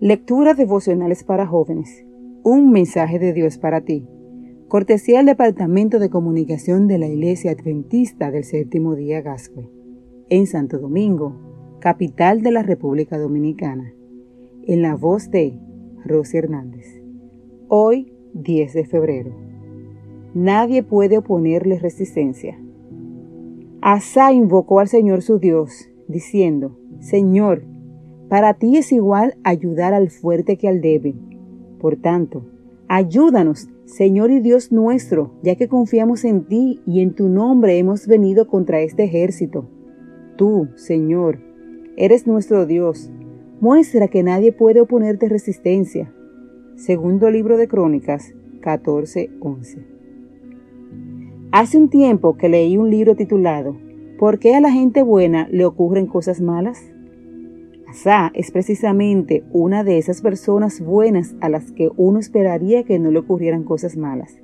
Lectura devocionales para jóvenes. Un mensaje de Dios para ti. Cortesía del Departamento de Comunicación de la Iglesia Adventista del Séptimo Día Gascue, en Santo Domingo, capital de la República Dominicana. En la voz de Rosy Hernández. Hoy, 10 de febrero. Nadie puede oponerle resistencia. Asa invocó al Señor su Dios, diciendo, Señor, para ti es igual ayudar al fuerte que al débil. Por tanto, ayúdanos, Señor y Dios nuestro, ya que confiamos en ti y en tu nombre hemos venido contra este ejército. Tú, Señor, eres nuestro Dios. Muestra que nadie puede oponerte resistencia. Segundo libro de Crónicas 14:11. Hace un tiempo que leí un libro titulado ¿Por qué a la gente buena le ocurren cosas malas? Asa es precisamente una de esas personas buenas a las que uno esperaría que no le ocurrieran cosas malas.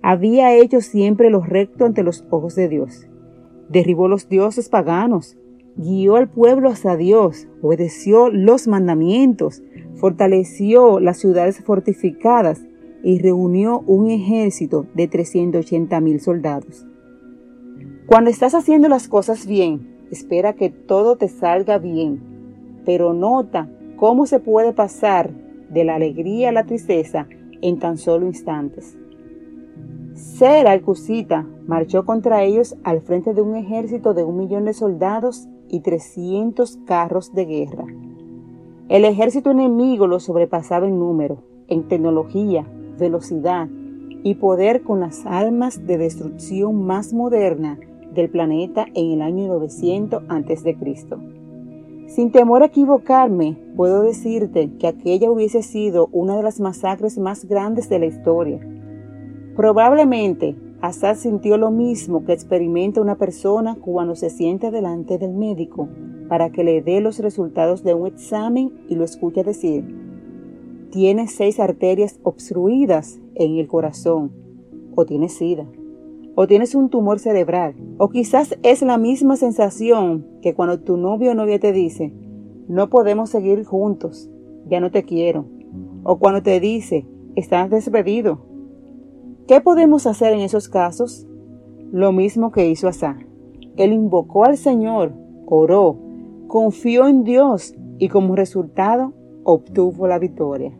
Había hecho siempre lo recto ante los ojos de Dios. Derribó los dioses paganos, guió al pueblo hacia Dios, obedeció los mandamientos, fortaleció las ciudades fortificadas y reunió un ejército de 380 mil soldados. Cuando estás haciendo las cosas bien, espera que todo te salga bien pero nota cómo se puede pasar de la alegría a la tristeza en tan solo instantes. Ser Alcusita marchó contra ellos al frente de un ejército de un millón de soldados y 300 carros de guerra. El ejército enemigo lo sobrepasaba en número, en tecnología, velocidad y poder con las armas de destrucción más moderna del planeta en el año 900 a.C. Sin temor a equivocarme, puedo decirte que aquella hubiese sido una de las masacres más grandes de la historia. Probablemente Assad sintió lo mismo que experimenta una persona cuando se sienta delante del médico para que le dé los resultados de un examen y lo escucha decir, tiene seis arterias obstruidas en el corazón o tiene sida o tienes un tumor cerebral, o quizás es la misma sensación que cuando tu novio o novia te dice, no podemos seguir juntos, ya no te quiero, o cuando te dice, estás despedido. ¿Qué podemos hacer en esos casos? Lo mismo que hizo Asa. Él invocó al Señor, oró, confió en Dios y como resultado obtuvo la victoria.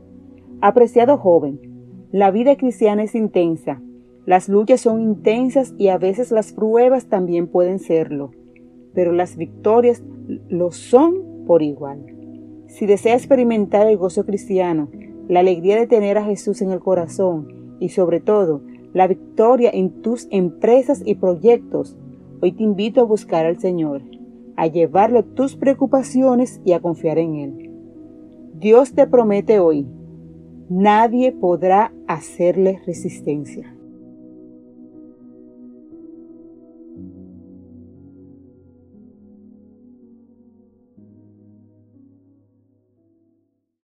Apreciado joven, la vida cristiana es intensa las luchas son intensas y a veces las pruebas también pueden serlo, pero las victorias lo son por igual. Si desea experimentar el gozo cristiano, la alegría de tener a Jesús en el corazón y sobre todo la victoria en tus empresas y proyectos, hoy te invito a buscar al Señor, a llevarle tus preocupaciones y a confiar en Él. Dios te promete hoy, nadie podrá hacerle resistencia.